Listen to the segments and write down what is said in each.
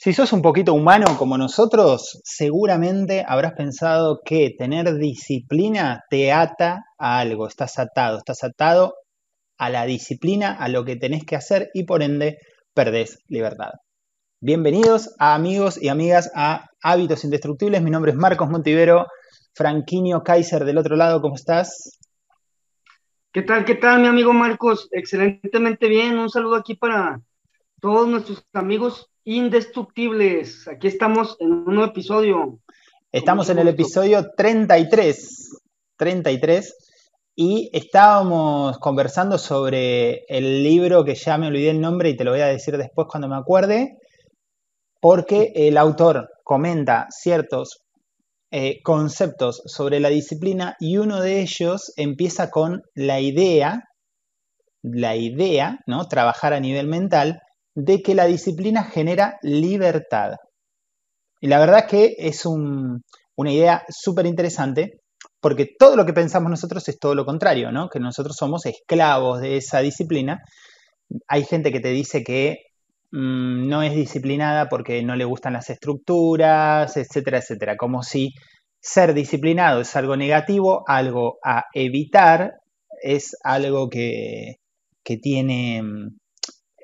Si sos un poquito humano como nosotros, seguramente habrás pensado que tener disciplina te ata a algo, estás atado, estás atado a la disciplina, a lo que tenés que hacer y por ende perdés libertad. Bienvenidos a amigos y amigas a Hábitos Indestructibles. Mi nombre es Marcos Montivero, Franquinio Kaiser del otro lado, ¿cómo estás? ¿Qué tal, qué tal, mi amigo Marcos? Excelentemente bien. Un saludo aquí para todos nuestros amigos indestructibles. Aquí estamos en un nuevo episodio. Estamos en el episodio 33. 33. Y estábamos conversando sobre el libro que ya me olvidé el nombre y te lo voy a decir después cuando me acuerde, porque el autor comenta ciertos eh, conceptos sobre la disciplina y uno de ellos empieza con la idea, la idea, ¿no? Trabajar a nivel mental, de que la disciplina genera libertad. Y la verdad que es una idea súper interesante porque todo lo que pensamos nosotros es todo lo contrario, ¿no? Que nosotros somos esclavos de esa disciplina. Hay gente que te dice que mm, no es disciplinada porque no le gustan las estructuras, etcétera, etcétera. Como si ser disciplinado es algo negativo, algo a evitar, es algo que, tiene mm,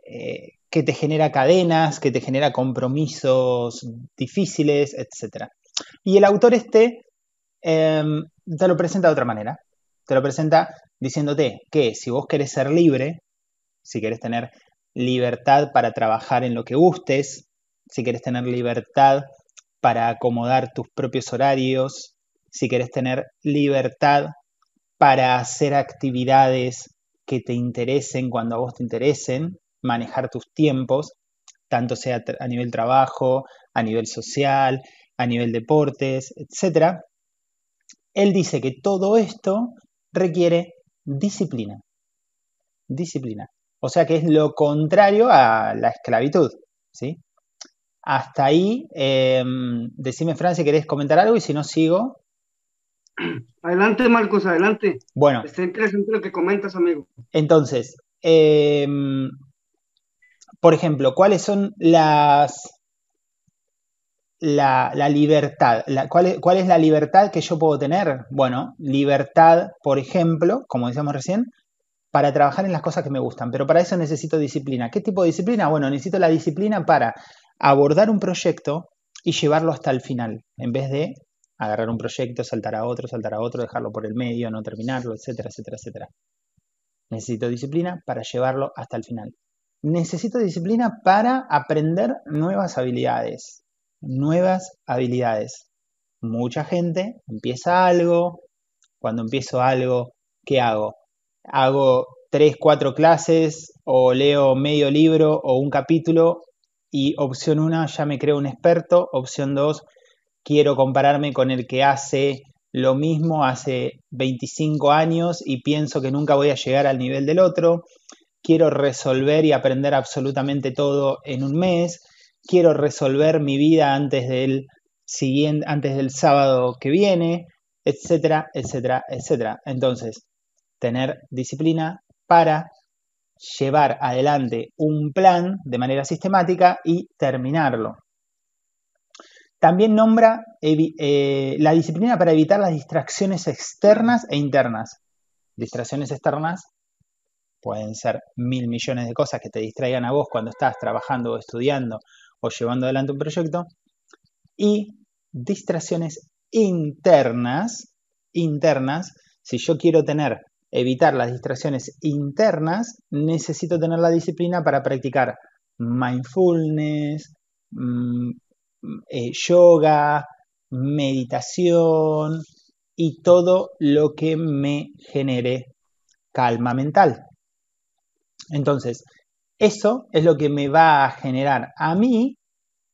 eh, que te genera cadenas, que te genera compromisos difíciles, etc. Y el autor este em, te lo presenta de otra manera. Te lo presenta diciéndote que si vos querés ser libre, si querés tener libertad para trabajar en lo que gustes, si querés tener libertad para acomodar tus propios horarios, si querés tener libertad para hacer actividades que te interesen cuando a vos te interesen, manejar tus tiempos, tanto sea a nivel trabajo, a nivel social, a nivel deportes, etc. Él dice que todo esto requiere disciplina. Disciplina. O sea que es lo contrario a la esclavitud. ¿sí? Hasta ahí, em, decime, Fran, si querés comentar algo y si no, sigo. Adelante, Marcos, adelante. Bueno. Está interesante lo que comentas, amigo. Entonces, eh, por ejemplo, ¿cuáles son las... La, libertad. ¿cuál, es, ¿Cuál es la libertad que yo puedo tener? Bueno, libertad, por ejemplo, como decíamos recién, para trabajar en las cosas que me gustan. Pero para eso necesito disciplina. ¿Qué tipo de disciplina? Bueno, necesito la disciplina para abordar un proyecto y llevarlo hasta el final, en vez de agarrar un proyecto, saltar a otro, saltar a otro, dejarlo por el medio, no terminarlo, etcétera, etcétera, etcétera. Necesito disciplina para llevarlo hasta el final necesito disciplina para aprender nuevas habilidades. Nuevas habilidades. Mucha gente empieza algo, cuando empiezo algo, ¿qué hago? Hago tres, cuatro clases o leo medio libro o un capítulo y opción una ya me creo un experto, opción dos quiero compararme con el que hace lo mismo hace 25 años y pienso que nunca voy a llegar al nivel del otro quiero resolver y aprender absolutamente todo en un mes, quiero resolver mi vida antes del siguiente, antes del sábado que viene, etcétera, etcétera, etcétera. Entonces, tener disciplina para llevar adelante un plan de manera sistemática y terminarlo. También nombra eh, la disciplina para evitar las distracciones externas e internas. Distracciones externas pueden ser mil millones de cosas que te distraigan a vos cuando estás trabajando o estudiando o llevando adelante un proyecto. Y distracciones internas, internas, si yo quiero tener, evitar las distracciones internas, necesito tener la disciplina para practicar mindfulness, mm, eh, yoga, meditación y todo lo que me genere calma mental. Entonces, eso es lo que me va a generar a mí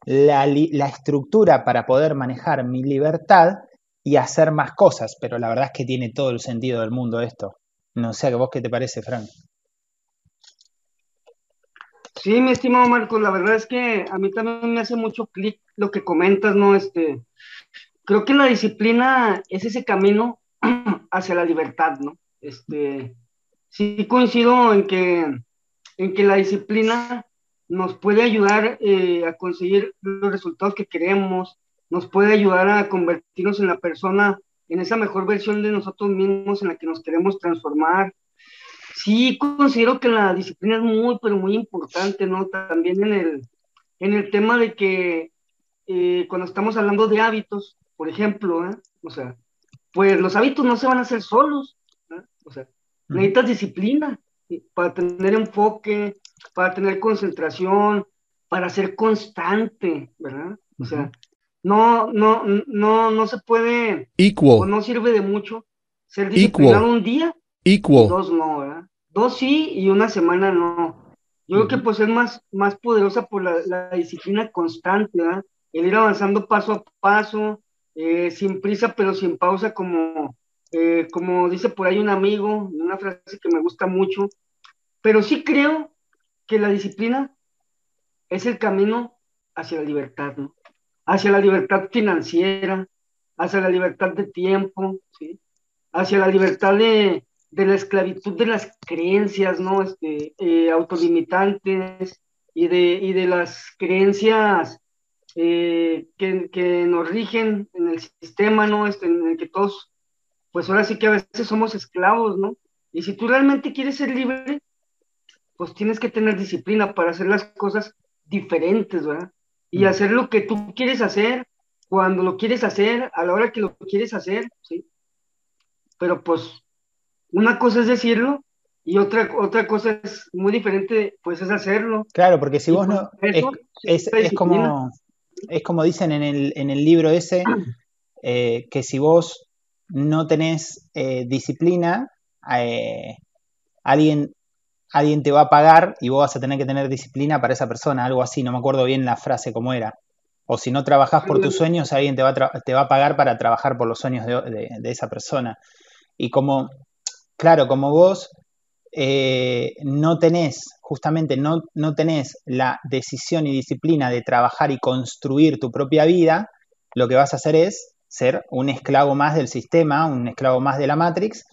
la, estructura para poder manejar mi libertad y hacer más cosas, pero la verdad es que tiene todo el sentido del mundo esto. No sé, ¿a vos qué te parece, Frank? Sí, mi estimado Marcos, la verdad es que a mí también me hace mucho clic lo que comentas, ¿no? Este, creo que la disciplina es ese camino hacia la libertad, ¿no? Este, sí coincido en que, en que la disciplina nos puede ayudar eh, a conseguir los resultados que queremos, nos puede ayudar a convertirnos en la persona, en esa mejor versión de nosotros mismos en la que nos queremos transformar. Sí, considero que la disciplina es muy, pero muy importante, ¿no? También en el, en el tema de que eh, cuando estamos hablando de hábitos, por ejemplo, ¿eh? o sea, pues los hábitos no se van a hacer solos, o sea, necesitas disciplina para tener enfoque, para tener concentración, para ser constante, ¿verdad? O sea, no, no, no, no se puede, Equal. o no sirve de mucho ser disciplinado un día, Equal. dos no, ¿verdad? Dos sí y una semana no. Yo creo que pues es más, más poderosa por la, la disciplina constante, ¿verdad? El ir avanzando paso a paso, eh, sin prisa pero sin pausa, como, eh, como dice por ahí un amigo, una frase que me gusta mucho, pero sí creo que la disciplina es el camino hacia la libertad, ¿no? Hacia la libertad financiera, hacia la libertad de tiempo, ¿sí? Hacia la libertad de, de la esclavitud de las creencias, ¿no? Este, eh, autolimitantes y de, y de las creencias eh, que, que, nos rigen en el sistema, ¿no? Este, en el que todos, pues ahora sí que a veces somos esclavos, ¿no? Y si tú realmente quieres ser libre, pues tienes que tener disciplina para hacer las cosas diferentes, ¿verdad? Y mm. hacer lo que tú quieres hacer, cuando lo quieres hacer, a la hora que lo quieres hacer, ¿sí? Pero pues una cosa es decirlo y otra, otra cosa es muy diferente, pues es hacerlo. Claro, porque si vos pues, no... Eso, es, es, es, como, es como dicen en el, en el libro ese, eh, que si vos no tenés eh, disciplina, eh, alguien alguien te va a pagar y vos vas a tener que tener disciplina para esa persona, algo así, no me acuerdo bien la frase cómo era. O si no trabajás por tus sueños, alguien te va a, te va a pagar para trabajar por los sueños de, esa persona. Y como, claro, como vos eh, no tenés, justamente no, no tenés la decisión y disciplina de trabajar y construir tu propia vida, lo que vas a hacer es ser un esclavo más del sistema, un esclavo más de la Matrix,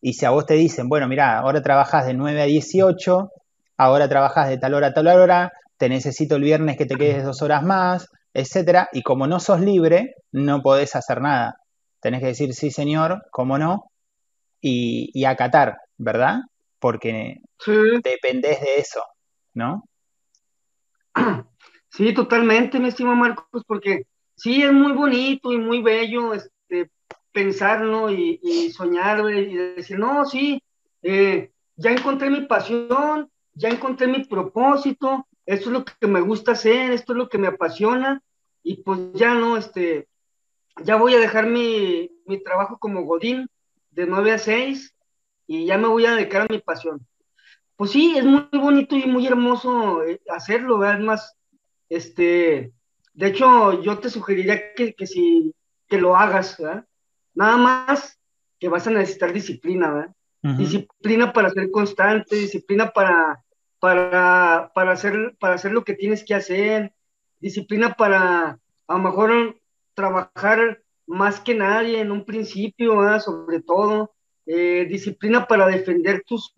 y si a vos te dicen, bueno, mira, ahora trabajas de 9 a 18, ahora trabajas de tal hora a tal hora, te necesito el viernes que te quedes dos horas más, etcétera, y como no sos libre, no podés hacer nada. Tenés que decir sí, señor, cómo no, y, y acatar, ¿verdad? Porque sí. dependés de eso, ¿no? Sí, totalmente, mi estimado Marcos, porque sí, es muy bonito y muy bello este, pensarlo y, soñar y decir, no, sí, eh, ya encontré mi pasión, ya encontré mi propósito, esto es lo que me gusta hacer, esto es lo que me apasiona, y pues ya no, este, ya voy a dejar mi, mi trabajo como Godín de 9 a 6 y ya me voy a dedicar a mi pasión. Pues sí, es muy bonito y muy hermoso eh, hacerlo, ¿verdad? Es más, este, de hecho, yo te sugeriría que, que si, que lo hagas, ¿verdad? Nada más que vas a necesitar disciplina, ¿verdad? Uh -huh. Disciplina para ser constante, disciplina para, para, para, hacer, para hacer lo que tienes que hacer, disciplina para a lo mejor trabajar más que nadie en un principio, ¿verdad? sobre todo, eh, disciplina para defender tus,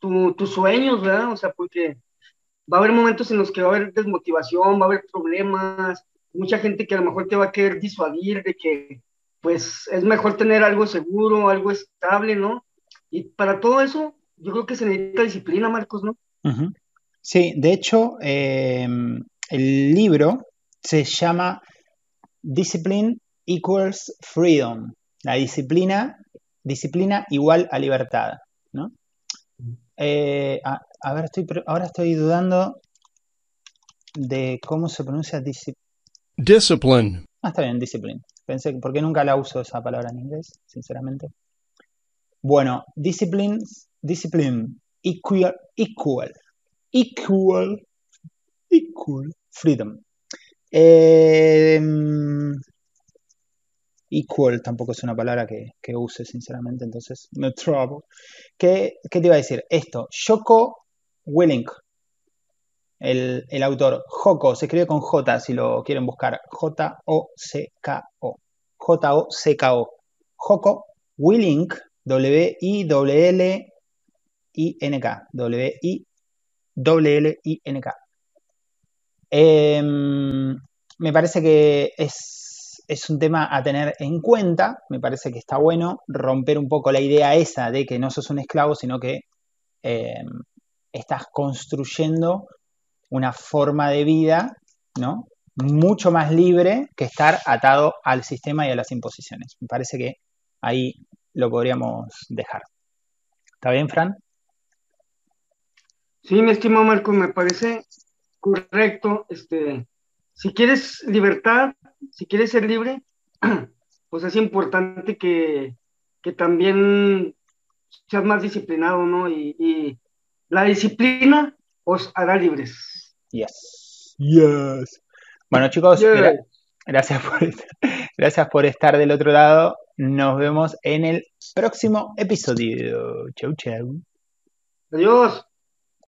tu, tus sueños, ¿verdad? O sea, porque va a haber momentos en los que va a haber desmotivación, va a haber problemas, mucha gente que a lo mejor te va a querer disuadir de que pues es mejor tener algo seguro, algo estable, ¿no? Y para todo eso, yo creo que se necesita disciplina, Marcos, ¿no? Sí, de hecho, eh, el libro se llama Discipline Equals Freedom. La disciplina, disciplina igual a libertad, ¿no? Eh, a, a, ver, estoy, ahora estoy dudando de cómo se pronuncia discipline. Discipline. Ah, está bien, discipline. Pensé, porque nunca la uso esa palabra en inglés, sinceramente. Bueno, discipline, discipline, equal, equal, equal, equal, freedom. Eh, equal tampoco es una palabra que, que, use, sinceramente, entonces me trabo. ¿Qué, ¿Qué, te iba a decir? Esto, Shoko Willink, el, el, autor. Joko, se escribe con J si lo quieren buscar. J-O-C-K-O. J-O-C-K-O. Joko Willink, W-I-L-L-I-N-K. W-I-L-L-I-N-K. Em, me parece que es, es un tema a tener en cuenta, me parece que está bueno romper un poco la idea esa de que no sos un esclavo, sino que em, estás construyendo una forma de vida, ¿no? Mucho más libre que estar atado al sistema y a las imposiciones. Me parece que ahí lo podríamos dejar. ¿Está bien, Fran? Sí, mi estimado Marco, me parece correcto. Este, si quieres libertad, si quieres ser libre, pues es importante que, que también seas más disciplinado, ¿no? Y, y, la disciplina os hará libres. Yes. Yes. Bueno, chicos, gra gracias, por, gracias por estar del otro lado. Nos vemos en el próximo episodio. Chau, chau. Adiós.